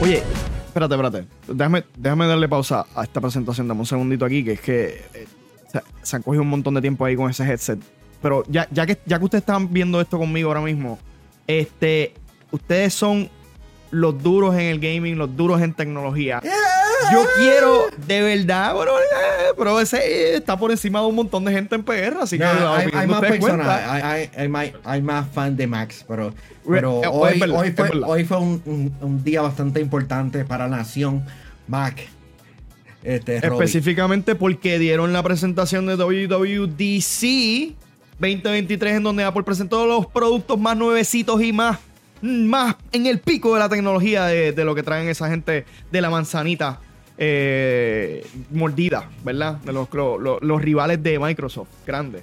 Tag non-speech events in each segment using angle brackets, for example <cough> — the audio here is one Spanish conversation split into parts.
Oye, espérate, espérate. Déjame, déjame darle pausa a esta presentación. Dame un segundito aquí, que es que eh, se, se han cogido un montón de tiempo ahí con ese headset. Pero ya, ya, que, ya que ustedes están viendo esto conmigo ahora mismo, este, ustedes son los duros en el gaming, los duros en tecnología. Yo quiero, de verdad, bro, pero ese eh, está por encima de un montón de gente en PR, así que No, hay, más personas, hay, hay- hay más, hay más fan de Max, pero, pero Eh, hoy, verdad, hoy es fue, hoy fue un, un- un día bastante importante para la nación Mac. Este. Específicamente porque dieron la presentación de WWDC 2023 en donde Apple presentó los productos más nuevecitos y más, más en el pico de la tecnología de, de lo que traen esa gente de la manzanita eh, mordida, ¿verdad? De los, lo- lo- los rivales de Microsoft, grandes.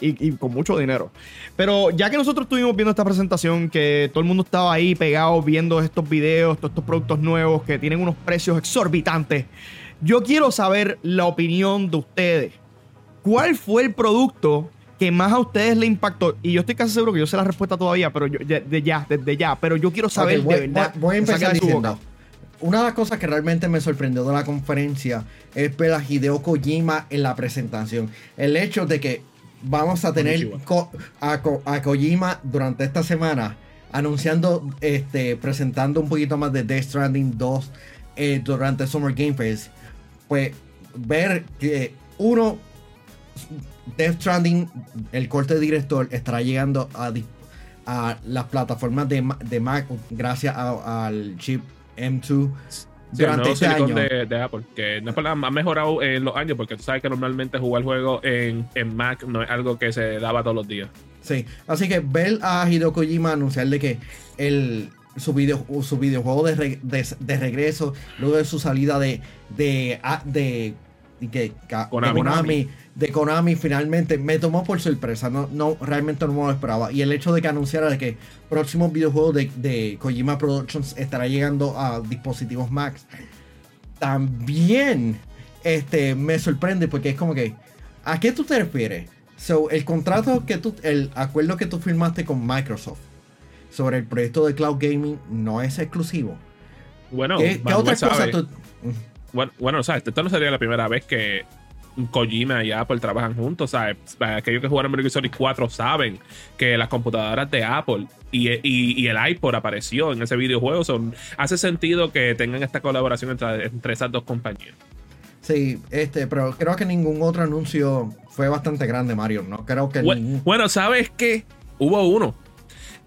Y, y con mucho dinero. Pero ya que nosotros estuvimos viendo esta presentación, que todo el mundo estaba ahí pegado viendo estos videos, todos estos productos nuevos que tienen unos precios exorbitantes, yo quiero saber la opinión de ustedes. ¿Cuál fue el producto que más a ustedes le impactó? Y yo estoy casi seguro que yo sé la respuesta todavía, pero yo, ya- de ya, desde ya. Pero yo quiero saber voy, de verdad. voy- voy a empezar diciendo. Una de las cosas que realmente me sorprendió de la conferencia es ver a Hideo Kojima en la presentación. El hecho de que vamos a tener. Ko- a, Ko- a Kojima durante esta semana anunciando, este, presentando un poquito más de Death Stranding 2 eh, durante Summer Game Fest. Pues ver que uno, Death Stranding, el corte de director, estará llegando a, las plataformas de, de Mac gracias al chip M2 Sí, el durante este año. de, de Apple, que no es nada, ha mejorado en los años, porque tú sabes que normalmente jugar juegos en, en Mac no es algo que se daba todos los días. Sí, así que ver a Hideo Kojima anunciarle que el, su, video, su videojuego de, re- de, de regreso, luego de su salida de, de, a- de, de, que- de Konami. De Konami, finalmente me tomó por sorpresa. No, no, realmente no me lo esperaba. Y el hecho de que anunciara de que próximo videojuego de, de Kojima Productions estará llegando a dispositivos Max, también este, me sorprende porque es como que, ¿a qué tú te refieres? So, el contrato que tú, el acuerdo que tú firmaste con Microsoft sobre el proyecto de cloud gaming no es exclusivo. Bueno, ¿Qué, cosas sabe. tú? Bueno, bueno, sabes, esto no sería la primera vez que Kojima y Apple trabajan juntos, ¿sabes? Aquellos que jugaron Metal Solid 4 saben que las computadoras de Apple y, y- y el iPod apareció en ese videojuego. Son, hace sentido que tengan esta colaboración entre, entre esas dos compañías. Sí, este, pero creo que ningún otro anuncio fue bastante grande, Mario. No creo que Bu- ningún- Bueno, ¿sabes qué? Hubo uno.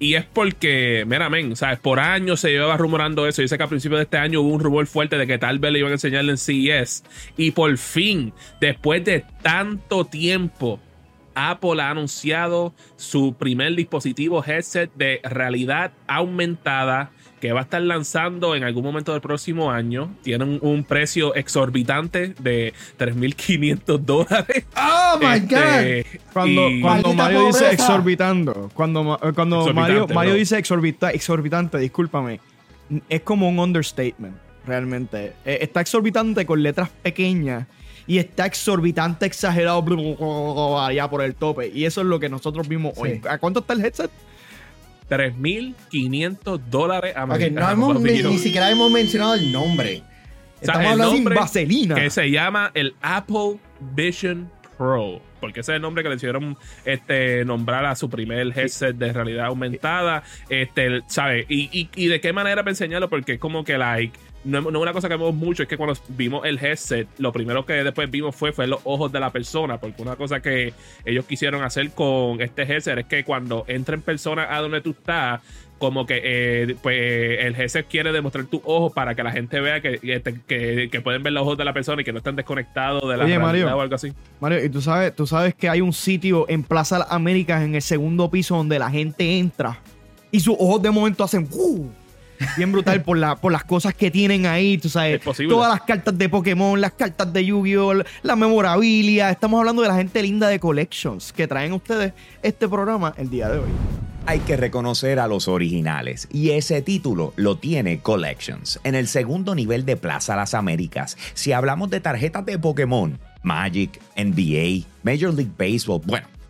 Y es porque, mira, men, ¿sabes? Por años se llevaba rumorando eso. Yo sé que a principios de este año hubo un rumor fuerte de que tal vez le iban a enseñar en CES. Y por fin, después de tanto tiempo, Apple ha anunciado su primer dispositivo headset de realidad aumentada que va a estar lanzando en algún momento del próximo año. Tiene un, un precio exorbitante de 3.500 dólares. ¡Oh, my Este, God! Cuando, y- cuando Mario dice exorbitando, cuando, eh, cuando Exorbitante, Mario, Mario dice exorbita- exorbitante, discúlpame, es como un understatement, realmente. Eh, Está exorbitante con letras pequeñas y está exorbitante, exagerado, allá por el tope. Y eso es lo que nosotros vimos Sí. hoy. ¿A cuánto está el headset? 3.500 dólares americanos. no hemos, ni, siquiera hemos mencionado el nombre. O sea, Estamos el hablando nombre vaselina. que se llama el Apple Vision Pro. Porque ese es el nombre que le hicieron este, nombrar a su primer headset de realidad aumentada. Este, ¿sabes? Y, y, y de qué manera para enseñarlo, porque es como que, like, no, no es una cosa que vemos mucho, es que cuando vimos el headset, lo primero que después vimos fue, fue los ojos de la persona. Porque una cosa que ellos quisieron hacer con este headset es que cuando entren personas a donde tú estás, como que eh, pues el headset quiere demostrar tus ojos para que la gente vea que, que, pueden ver los ojos de la persona y que no están desconectados de la Oye, Mario. o algo así. Mario, y tú sabes, tú sabes que hay un sitio en Plaza Américas en el segundo piso donde la gente entra y sus ojos de momento hacen ¡uh! Bien brutal por, la, por las cosas que tienen ahí, tú sabes, Es posible. todas las cartas de Pokémon, las cartas de Yu-Gi-Oh, la memorabilia, estamos hablando de la gente linda de Collections que traen ustedes este programa el día de hoy. Hay que reconocer a los originales y ese título lo tiene Collections en el segundo nivel de Plaza Las Américas. Si hablamos de tarjetas de Pokémon, Magic, NBA, Major League Baseball, bueno,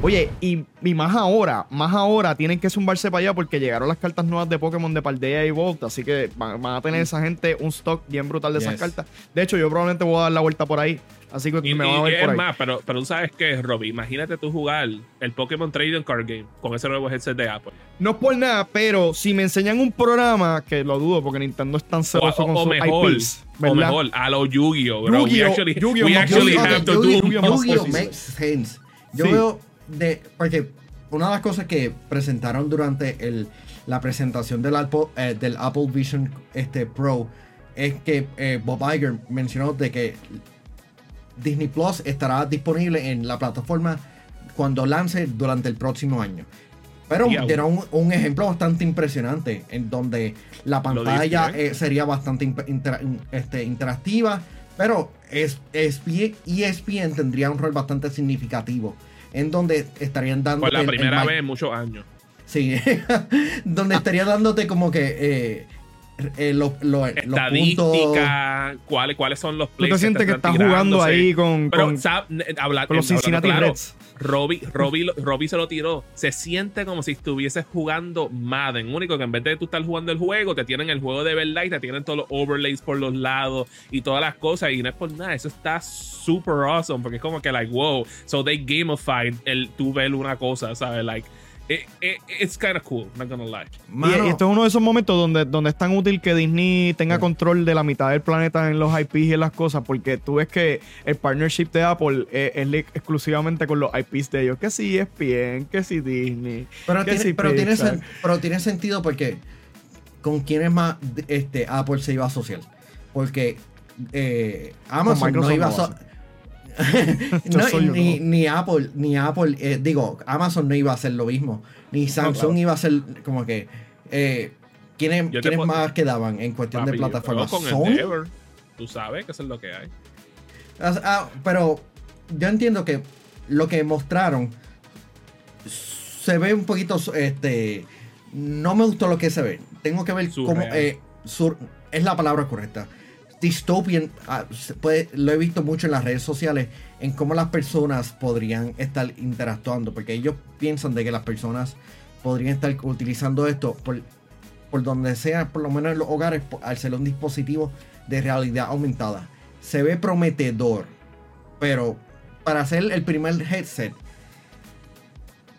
Oye, y, y más ahora, más ahora tienen que zumbarse para allá porque llegaron las cartas nuevas de Pokémon de Paldea y Volta, así que van, van a tener esa gente un stock bien brutal de esas Yes. cartas. De hecho, yo probablemente voy a dar la vuelta por ahí, así que Y, me van a ver es por ahí. más, pero, pero tú sabes que, Robbie, imagínate tú jugar el Pokémon Trading Card Game con ese nuevo headset de Apple. No es por nada, pero si me enseñan un programa, que lo dudo porque Nintendo es tan celoso o- con o sus mejor, IPs, o mejor, a lo Yu-Gi-Oh, Yu-Gi-Oh, Yu-Gi-Oh Yu-Gi-Oh, do Yu-Gi-Oh más Yu-Gi-Oh de. Porque una de las cosas que presentaron durante el, la presentación del Apple, eh, del Apple Vision este, Pro es que eh, Bob Iger mencionó de que Disney Plus estará disponible en la plataforma cuando lance durante el próximo año. Pero dieron un, un ejemplo bastante impresionante en donde la pantalla dice, ¿eh? sería bastante intera- este, interactiva, pero es, ESPN, ESPN tendría un rol bastante significativo en donde estarían dando Por la primera vez en muchos años. Sí, <laughs> donde estaría dándote como que eh, eh, lo- lo- los puntos. Estadística, cuáles, cuáles son los Tú plays te sientes que están estás jugando ahí con, Pero, con- los hablando Cincinnati claro, Reds. Robbie, Robbie, Robbie se lo tiró. Se siente como si estuvieses jugando Madden. Único que en vez de tú estar jugando el juego, te tienen el juego de verdad y te tienen todos los overlays por los lados y todas las cosas. Y no es por nada. Eso está super awesome. Porque es como que, like, wow. So they gamified el tú ver una cosa, ¿sabes? Like, it- it- it's kind of cool. Not gonna lie. Y- Mano, y, esto es uno de esos momentos donde, donde es tan útil que Disney tenga control de la mitad del planeta en los IPs y en las cosas, porque tú ves que el partnership de Apple es, es exclusivamente con los IPs de ellos. Que si es bien, que si Disney. Pero, que tiene, si pero, tiene, Pixar. sen- pero tiene sentido porque con quiénes más este, Apple se iba a asociar. Porque eh, Amazon no iba a <laughs> no ni, ni Apple, ni Apple, eh, digo, Amazon no iba a hacer lo mismo. Ni Samsung claro. iba a hacer como que. Eh, ¿Quiénes, quiénes más quedaban en cuestión Papi, de plataformas? con. Endeavor. Tú sabes que eso es lo que hay. Ah, ah, pero yo entiendo que lo que mostraron se ve un poquito, este, no me gustó lo que se ve. Tengo que ver cómo, eh, sur- es la palabra correcta. Dystopian, ah, se puede- lo he visto mucho en las redes sociales, en cómo las personas podrían estar interactuando, porque ellos piensan de que las personas podrían estar utilizando esto por, por donde sea, por lo menos en los hogares, po- al ser un dispositivo de realidad aumentada. Se ve prometedor, pero para hacer el primer headset,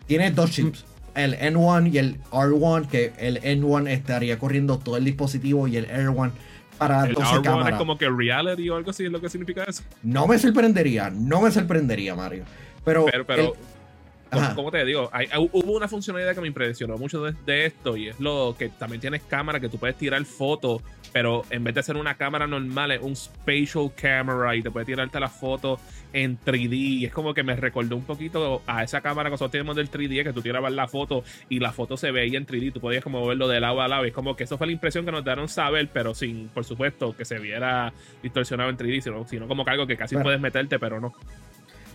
tiene dos chips. El N1 y el R1, que el N1 estaría corriendo todo el dispositivo y el R1 para El 12 R1 cámaras. es como que reality o algo así, es lo que significa eso. No me sorprendería, no me sorprendería, Mario. Pero, Pero, pero el- como, te digo, hay- hubo una funcionalidad que me impresionó mucho de, de esto y es lo que también tienes cámara que tú puedes tirar fotos, pero en vez de ser una cámara normal, es un spatial camera y te puede tirarte la foto en 3D. Y es como que me recordó un poquito a esa cámara que nosotros tenemos del 3D, que tú tirabas la foto y la foto se veía en 3D, tú podías como verlo de lado a lado. Y es como que eso fue la impresión que nos dieron saber, pero sin, por supuesto, que se viera distorsionado en 3D, sino, sino como que algo que casi Bueno. puedes meterte, pero no.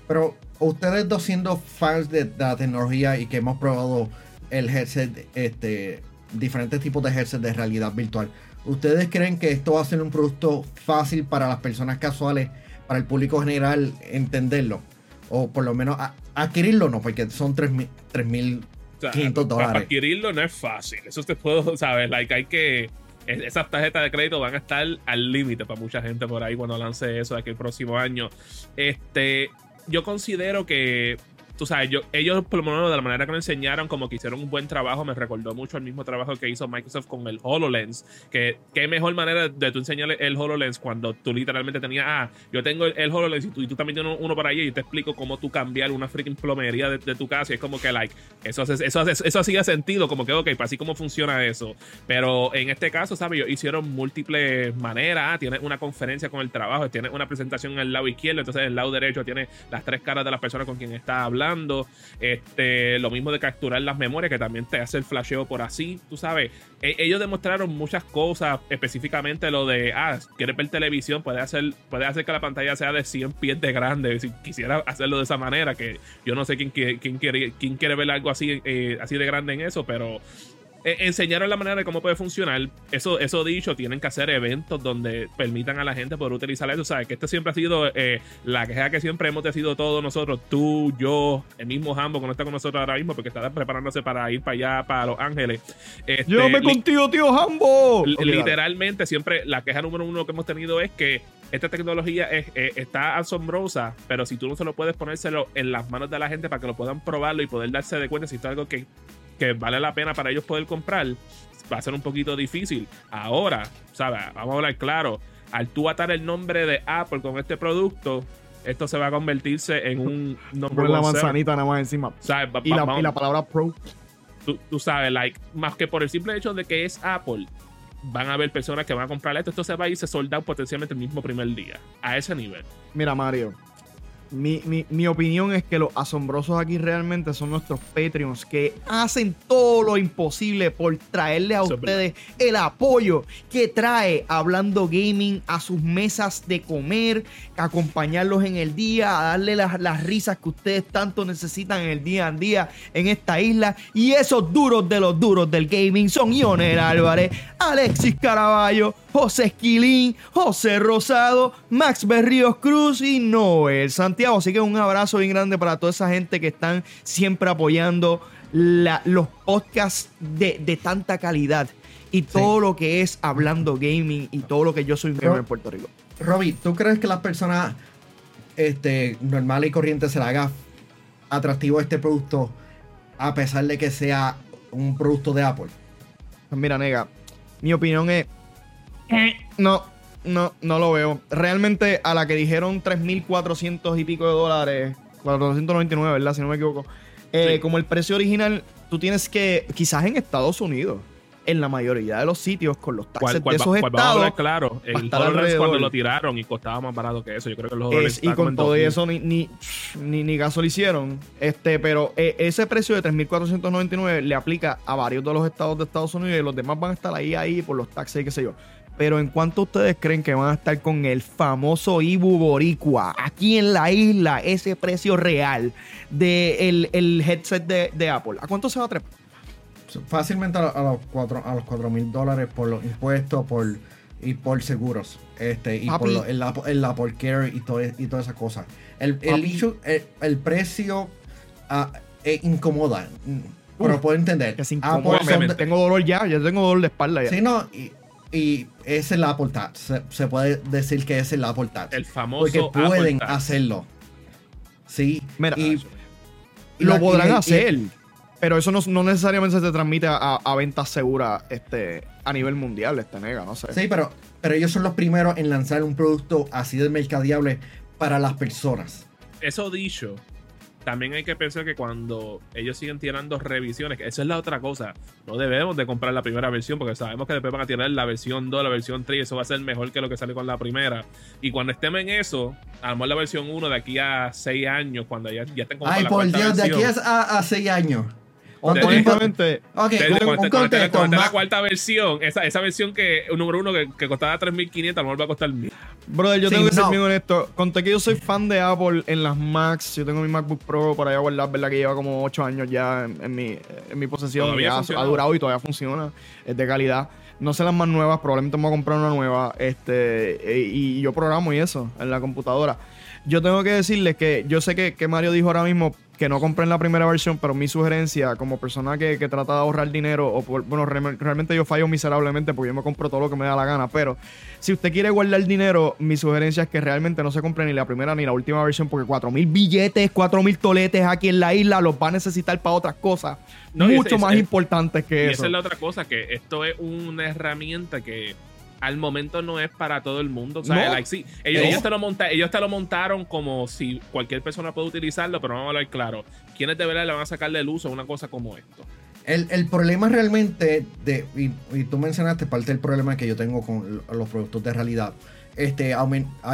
Pero ustedes dos siendo fans de, la tecnología y que hemos probado el headset, este, diferentes tipos de headset de realidad virtual, ¿ustedes creen que esto va a ser un producto fácil para las personas casuales, para el público general entenderlo? O por lo menos a- adquirirlo, no, porque son 3.000 3.000 O sea, 500 para dólares. adquirirlo no es fácil. Eso te puedo <laughs> saber. Like, hay que. es- Esas tarjetas de crédito van a estar al límite para mucha gente por ahí cuando lance eso de aquí el próximo año. Este. Yo considero que. Tú sabes, yo, ellos, por lo menos de la manera que lo enseñaron, como que hicieron un buen trabajo, me recordó mucho al mismo trabajo que hizo Microsoft con el HoloLens. Que qué mejor manera de tú enseñarle el HoloLens cuando tú literalmente tenías, ah, yo tengo el, el HoloLens y tú, y tú también tienes uno para allí y te explico cómo tú cambiar una freaking plomería de, de tu casa. Y es como que, like, eso, hace- eso, eso hacía sentido, como que, ok, para así cómo funciona eso. Pero en este caso, ¿sabes? Ellos hicieron múltiples maneras. Ah, Tienes una conferencia con el trabajo, tienes una presentación en el lado izquierdo, entonces en el lado derecho tiene las tres caras de las personas con quien está hablando. Este, lo mismo de capturar las memorias, que también te hace el flasheo por así. Tú sabes, e- ellos demostraron muchas cosas, específicamente lo de, ah, quieres ver televisión, puede hacer, puede hacer que la pantalla sea de 100 pies de grande. Si quisiera hacerlo de esa manera, que yo no sé quién, quién, quiere, quién quiere ver algo así, eh, así de grande en eso, pero eh, enseñaron la manera de cómo puede funcionar. Eso, eso dicho, tienen que hacer eventos donde permitan a la gente poder utilizar eso. ¿Sabes? Que este siempre ha sido eh, la queja que siempre hemos decidido todos nosotros, tú, yo, el mismo Hambo, que no está con nosotros ahora mismo porque está preparándose para ir para allá, para Los Ángeles. Este, Llévame contigo, tío Hambo. Dale. Literalmente, siempre la queja número uno que hemos tenido es que esta tecnología es- eh, está asombrosa, pero si tú no se lo puedes ponérselo en las manos de la gente para que lo puedan probarlo y poder darse de cuenta si esto es algo que, que vale la pena para ellos poder comprar, va a ser un poquito difícil. Ahora, ¿sabes? Vamos a hablar claro. Al tú atar el nombre de Apple con este producto, esto se va a convertirse en un <laughs> nombre la manzanita nada más encima. Y la, y la palabra pro. tú, tú sabes, like, más que por el simple hecho de que es Apple, van a haber personas que van a comprar esto. Esto se va a irse soldado potencialmente el mismo primer día. A ese nivel. Mira, Mario. Mi, mi- mi opinión es que los asombrosos aquí realmente son nuestros Patreons que hacen todo lo imposible por traerle a Eso ustedes el apoyo que trae Hablando Gaming a sus mesas de comer, acompañarlos en el día, a darle las, las risas que ustedes tanto necesitan en el día a día en esta isla. Y esos duros de los duros del gaming son Ionel Álvarez, Alexis Caraballo, José Esquilín, José Rosado, Max Berríos Cruz y Noel Santiago. Así que un abrazo bien grande para toda esa gente que están siempre apoyando la- los podcasts de, de tanta calidad y todo lo que es hablando gaming y todo lo que yo soy gamer en Puerto Rico. Robbie, ¿tú crees que las personas este, normales y corrientes se le haga atractivo este producto a pesar de que sea un producto de Apple? Pues mira, nega, mi opinión es. No, no, no lo veo. Realmente, a la que dijeron 3.400 y pico de dólares, 499, ¿verdad? Si no me equivoco. eh, Sí. Como el precio original, tú tienes que, quizás en Estados Unidos, en la mayoría de los sitios, con los taxes ¿Cuál, cuál de esos cuál estados. hablar claro? El alrededor. cuando lo tiraron y costaba más barato que eso. Yo creo que los Es- HoloLens y con todo 2000. eso ni, ni, ni, ni le hicieron. Este, pero eh, ese precio de 3.499 le aplica a varios de los estados de Estados Unidos y los demás van a estar ahí, ahí por los taxes y qué sé yo. Pero en cuanto ustedes creen que van a estar con el famoso Ibu Boricua aquí en la isla, ese precio real del el headset de, de Apple, ¿a cuánto se va a trepar? Fácilmente a, los cuatro a los cuatro mil dólares por los impuestos por, y por seguros. Este, y Papi. por lo- el, Apple- el Apple Care y, todo, y todas esas cosas. El, el, issue- precio ah, eh, incomoda. mm, Pero Uf, puedo entender. Que se Apple incomoda. son Me- de- tengo dolor ya, ya tengo dolor de espalda ya. Sí, no, y, y es el Apple Touch. Se, se puede decir que es el Apple Touch. El famoso porque pueden Apple hacerlo. Sí. Mira, y, y lo la- podrán y- y- hacer. Pero eso no, no necesariamente se transmite a, a ventas seguras este, a nivel mundial, este nega, no sé. Sí, pero, pero ellos son los primeros en lanzar un producto así de mercadeable para las personas. Eso dicho, también hay que pensar que cuando ellos siguen tirando revisiones, que esa es la otra cosa, no debemos de comprar la primera versión porque sabemos que después van a tirar la versión 2, la versión 3 y eso va a ser mejor que lo que sale con la primera. Y cuando estemos en eso, a lo mejor la versión 1 de aquí a 6 años, cuando ya, ya estén como Ay, la por Dios, de aquí a, a seis años. ¿Cuánto tiempo? Honestamente, Ok, Desde un, cuando un esté- cuando esté- contexto. la cuarta versión, esa, esa versión que, número uno, que, que costaba 3.500, a lo mejor va a costar 1.000. brother, yo Sí, tengo que ser no. bien honesto. Conté que yo soy fan de Apple en las Macs. Yo tengo mi MacBook Pro por allá guardado, ¿verdad? Que lleva como 8 años ya en, en mi, en mi posesión. Todavía y ha, funciona. ha durado y todavía funciona. Es de calidad. No sé las más nuevas, probablemente me voy a comprar una nueva. Este, e- y yo programo y eso en la computadora. Yo tengo que decirles que yo sé que, que Mario dijo ahora mismo que no compren la primera versión, pero mi sugerencia como persona que, que trata de ahorrar dinero, o por- bueno, re- realmente yo fallo miserablemente porque yo me compro todo lo que me da la gana, pero si usted quiere guardar dinero, mi sugerencia es que realmente no se compre ni la primera ni la última versión porque 4 mil billetes, 4 mil toletes aquí en la isla los va a necesitar para otras cosas No, y mucho ese- más ese- importantes Y que esa eso. es la otra cosa, que esto es una herramienta que al momento no es para todo el mundo. O sea, No. like, sí, ellos, No. ellos te lo monta- ellos te lo montaron como si cualquier persona puede utilizarlo, pero vamos a hablar claro. ¿Quiénes de verdad le van a sacar del uso a una cosa como esto? El, el problema realmente, de, y, y tú mencionaste parte del problema que yo tengo con los productos de realidad, este,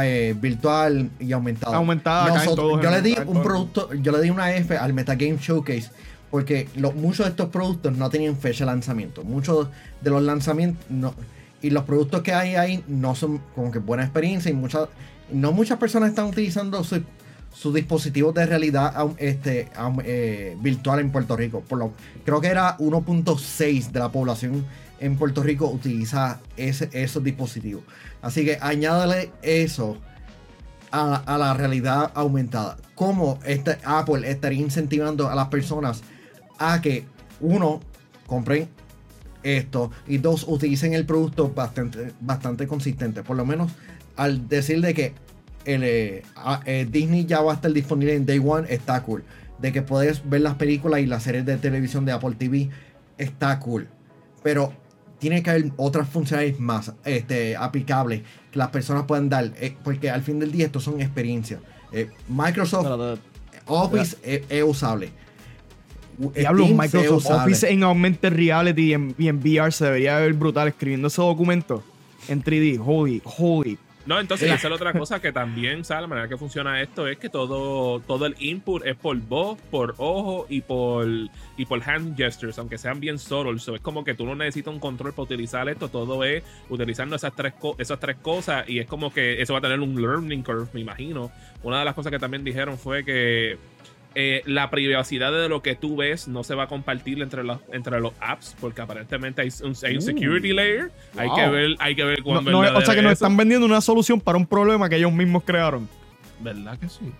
eh, virtual y aumentada. Aumentada, Nosotros- yo le di un producto, yo le di una F al Metagame Showcase porque lo- muchos de estos productos no tenían fecha de lanzamiento. Muchos de los lanzamientos no- y los productos que hay ahí no son como que buena experiencia y muchas no muchas personas están utilizando su- sus dispositivos de realidad este, eh, virtual en Puerto Rico. Por lo, creo que era 1.6 de la población en Puerto Rico utiliza esos dispositivos. Así que añádale eso a la realidad aumentada. ¿Cómo este Apple estaría incentivando a las personas a que, uno, compren esto y dos, utilicen el producto bastante, bastante consistente? Por lo menos al decir de que el, eh, eh, Disney ya va a estar disponible en Day One, está cool. De que puedes ver las películas y las series de televisión de Apple TV, está cool. Pero tiene que haber otras funcionalidades más este, aplicables que las personas puedan dar. eh, porque al fin del día esto son experiencias. Microsoft. Office es, es usable. Diablo, Teams Microsoft es usable. Office en Augmented Reality y en, y en VR se debería ver brutal escribiendo ese documento en 3D. Holy, holy. No, entonces esa es la otra cosa que también, ¿sabes? La manera que funciona esto es que todo, todo el input es por voz, por ojo y por, y por hand gestures, aunque sean bien subtle. So, es como que tú no necesitas un control para utilizar esto, todo es utilizando esas tres, co- esas tres cosas y es como que eso va a tener un learning curve, me imagino. Una de las cosas que también dijeron fue que eh, la privacidad de lo que tú ves no se va a compartir entre los, entre los apps porque aparentemente hay un, hay un security layer. Hay que ver, hay que ver cuándo no, o sea que nos están vendiendo una solución para un problema que ellos mismos crearon. ¿Verdad que sí?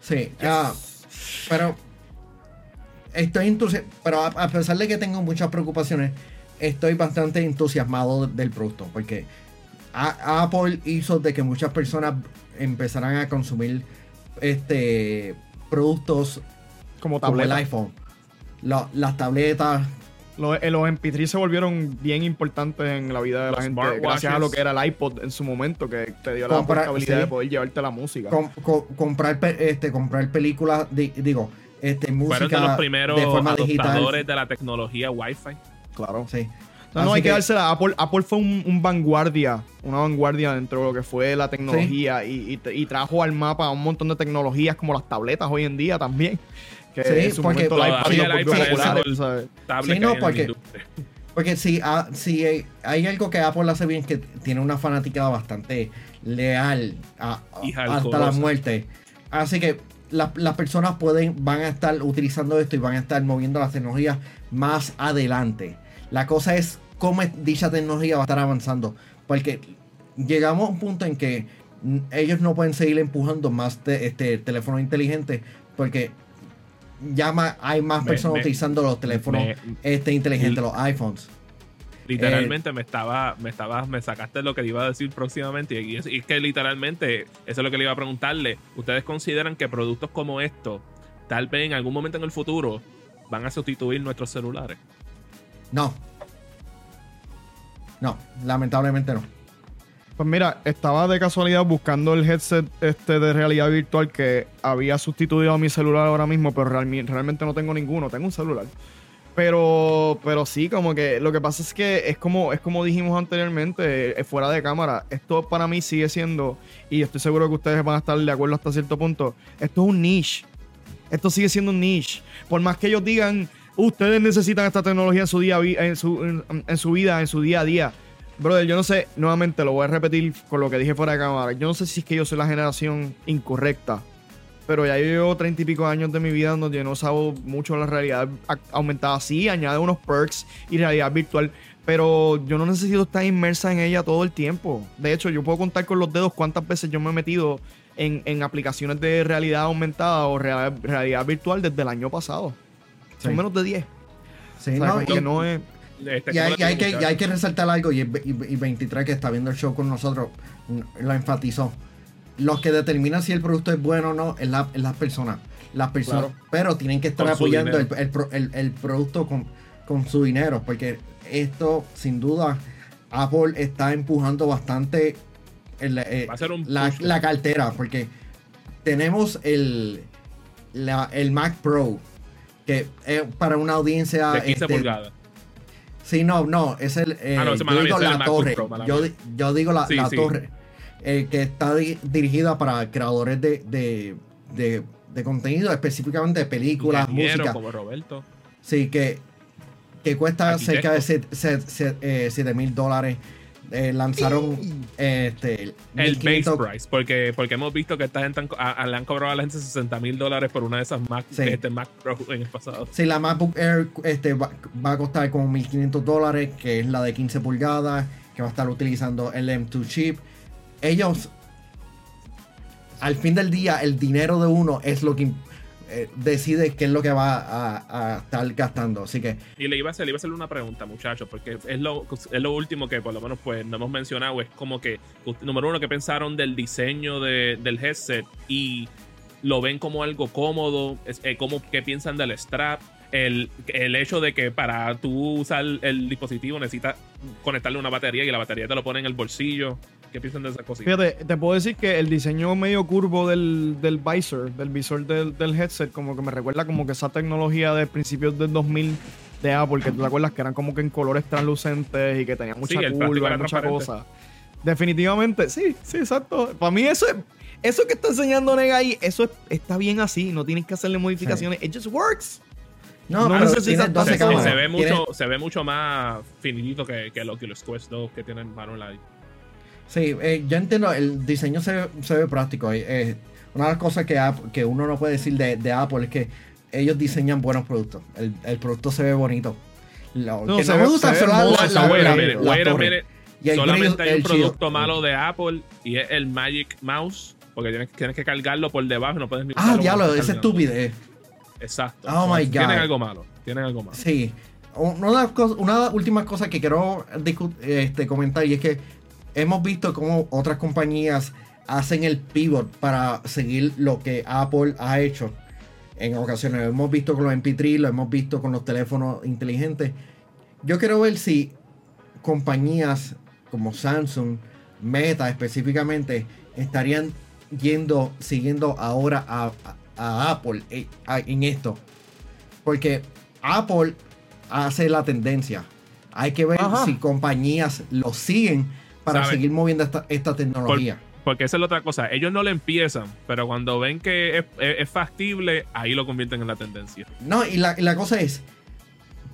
Sí, ah, pero estoy entusiasmado, pero a, a pesar de que tengo muchas preocupaciones, estoy bastante entusiasmado del producto porque a- Apple hizo de que muchas personas empezaran a consumir este productos Como como el iPhone, La- las tabletas, Los, eh, los MP3 se volvieron bien importantes en la vida de la Los gente. Gracias a lo que era el iPod en su momento, que te dio la posibilidad sí. de poder llevarte la música. com- co- comprar este comprar películas, di- digo, este Fueron música de los primeros de forma adoptadores digital. de la tecnología Wi-Fi. claro. Sí. No, hay que, dársela. Apple, Apple fue un, un vanguardia, una vanguardia dentro de lo que fue la tecnología y, y y trajo al mapa un montón de tecnologías como las tabletas hoy en día también. Que Sí, en su porque momento. Tablet Sí, no, la porque- si, ah, si hay, hay algo que Apple hace bien que tiene una fanaticada bastante leal a- a- Y hasta la muerte. Así que la- las personas pueden, van a estar utilizando esto y van a estar moviendo las tecnologías más adelante. La cosa es cómo dicha tecnología va a estar avanzando. Porque llegamos a un punto en que ellos no pueden seguir empujando más te- este, teléfonos inteligentes porque ya hay más personas me- utilizando los teléfonos me- este, inteligentes, los iPhones. Literalmente Eh, me estaba, me estaba, me sacaste lo que iba a decir próximamente. Y es, y es que literalmente, eso es lo que le iba a preguntarle. ¿Ustedes consideran que productos como estos, tal vez en algún momento en el futuro, van a sustituir nuestros celulares? No. No, lamentablemente no. Pues mira, estaba de casualidad buscando el headset este de realidad virtual que había sustituido a mi celular ahora mismo, pero realmi- realmente no tengo ninguno, tengo un celular. Pero, pero sí, como que lo que pasa es que es como, es como dijimos anteriormente, fuera de cámara, esto para mí sigue siendo, y estoy seguro que ustedes van a estar de acuerdo hasta cierto punto, esto es un niche. Esto sigue siendo un niche. Por más que ellos digan, ustedes necesitan esta tecnología en su día, en su, en, su vida, en su día a día. Brother, yo no sé, nuevamente lo voy a repetir con lo que dije fuera de cámara. Yo no sé si es que yo soy la generación incorrecta. Pero ya llevo treinta y pico años de mi vida donde no sabo mucho la realidad aumentada. Sí, añade unos perks y realidad virtual. Pero yo no necesito estar inmersa en ella todo el tiempo. De hecho, yo puedo contar con los dedos cuántas veces yo me he metido en, en aplicaciones de realidad aumentada o real- realidad virtual desde el año pasado. Son menos de 10. Sí, O sea, no, que no es... Este, y hay, ¿cómo y hay que, y hay que resaltar algo, y, y- y 23 que está viendo el show con nosotros lo enfatizó. Los que determinan si el producto es bueno o no es la, es las personas. Las personas. Claro. Pero tienen que estar Con apoyando el, el pro- el- el producto con, con su dinero. Porque esto, sin duda, Apple está empujando bastante el, eh, Va a ser un la, la cartera. Porque tenemos el, la- el Mac Pro. Que es para una audiencia. De 15 este, pulgadas. Sí, no, no, es el. eh, Ah, no, yo digo la torre. Pro, yo, digo la, Sí, la sí. torre. eh, que está di- dirigida para creadores de, de, de, de contenido, específicamente de películas, música. como Roberto. Sí, que, que cuesta Arquitecto. cerca de 7 mil dólares. Eh, lanzaron este, El base 1500 price, porque, porque hemos visto que esta gente han a- a- le han cobrado a la gente 60 mil dólares por una de esas Mac, Sí. este Mac Pro en el pasado. Sí, la MacBook Air este, va, va a costar como 1500 dólares, que es la de 15 pulgadas, que va a estar utilizando el M2 chip. Ellos, al fin del día, el dinero de uno es lo que eh, decide qué es lo que va a, estar gastando. Así que, Y le iba a hacer, iba a una pregunta, muchachos, porque es lo, es lo último que por lo menos pues no hemos mencionado. Es como que, número uno, que pensaron del diseño de- del headset y lo ven como algo cómodo, es, eh, como piensan del strap. El, el hecho de que para tú usar el dispositivo necesitas conectarle una batería y la batería te lo pone en el bolsillo. ¿Qué piensan de esa cosita? Fíjate, te puedo decir que el diseño medio curvo del, del visor, del visor del, del headset, como que me recuerda como que esa tecnología de principios del 2000 de Apple, que tú te acuerdas que eran como que en colores translucentes y que tenían mucha Sí, curva era y mucha cosa. Definitivamente, sí, sí, exacto. Para mí eso es, eso que está enseñando Nega ahí, eso es- está bien así, no tienes que hacerle modificaciones, it just works. no, No pero. 12 se, cámaras. se ve mucho, se ve mucho más finito que, que el Oculus Quest 2 que tienen Manuel ahí. Sí, eh, yo entiendo, el diseño se, ve- se ve práctico. eh, eh, una de las cosas que, que uno no puede decir de, de Apple es que ellos diseñan buenos productos. El, el producto se ve bonito. Lo No, que se no me gusta se ve son las- hermoso, las- se ve wait a las- minute, las wait a torres. minute. Y el Solamente hay un producto malo de Apple y es el Magic Mouse. Porque tienes, tienes que cargarlo por debajo y no puedes ni Ah, diablo, esa estupidez. Exacto. Oh my Tienen God. algo malo. Tienen algo malo. Sí. Una de las, cosas, una de las últimas cosas que quiero este, comentar y es que hemos visto cómo otras compañías hacen el pivot para seguir lo que Apple ha hecho en ocasiones. Lo hemos visto con los MP3, lo hemos visto con los teléfonos inteligentes. Yo quiero ver si compañías como Samsung, Meta específicamente, estarían yendo, siguiendo ahora a, a- a Apple eh, en esto. Porque Apple hace la tendencia. Hay que ver Ajá. si compañías lo siguen para seguir moviendo esta, esta tecnología. Porque esa es la otra cosa. Ellos no le empiezan, pero cuando ven que es, es- es factible, ahí lo convierten en la tendencia. No, y la, y la cosa es,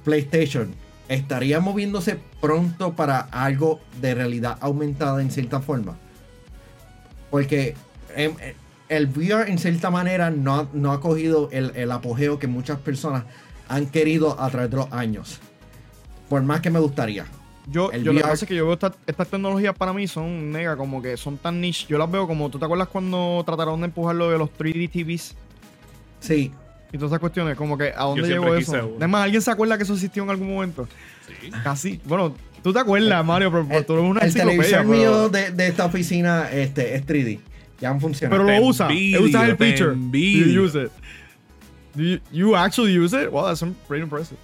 PlayStation estaría moviéndose pronto para algo de realidad aumentada en cierta forma. Porque em, el VR en cierta manera no, ha- no ha cogido el, el apogeo que muchas personas han querido a través de los años. Por más que me gustaría. Yo, yo lo que pasa es que yo veo esta- estas tecnologías para mí son mega, como que son tan niche. Yo las veo como, ¿tú te acuerdas cuando trataron de empujar lo de los 3D TVs? Sí, Y todas esas cuestiones, como que ¿a dónde llegó eso? Además, ¿alguien se acuerda que eso existió en algún momento? Sí. Casi. Bueno, tú te acuerdas, Mario, pero, pero el, tú eres una el televisor pero- mío de, de esta oficina este, es 3D. Ya funciona. Pero lo usa. envidio, Usas el feature. Do you use it? Do you, you actually use it? Wow, that's pretty impressive.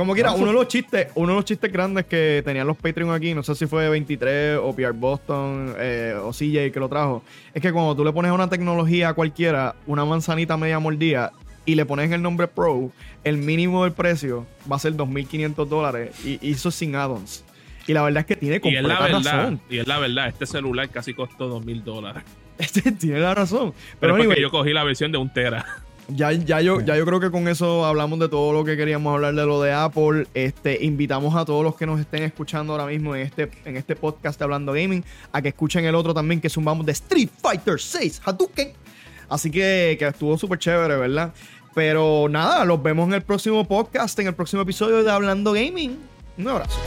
Como quiera, uno de los chistes, uno de los chistes grandes que tenían los Patreon aquí, no sé si fue 23 o PR Boston eh, o CJ que lo trajo, es que cuando tú le pones a una tecnología cualquiera, una manzanita media mordida, y le pones el nombre Pro, el mínimo del precio va a ser 2.500 dólares y, y eso sin add-ons. Y la verdad es que tiene Y es la completa verdad. razón. Y es la verdad. Este celular casi costó dos mil dólares. <laughs> Este tiene la razón. Pero Pero, es porque anyway, yo cogí la versión de un tera. Ya, ya, yo, ya yo creo que con eso hablamos de todo lo que queríamos hablar de lo de Apple. Este, invitamos a todos los que nos estén escuchando ahora mismo en este, en este podcast de Hablando Gaming a que escuchen el otro también que zumbamos de Street Fighter 6 Hadouken. Así que, que estuvo súper chévere, ¿verdad? Pero nada, los vemos en el próximo podcast, en el próximo episodio de Hablando Gaming. Un abrazo.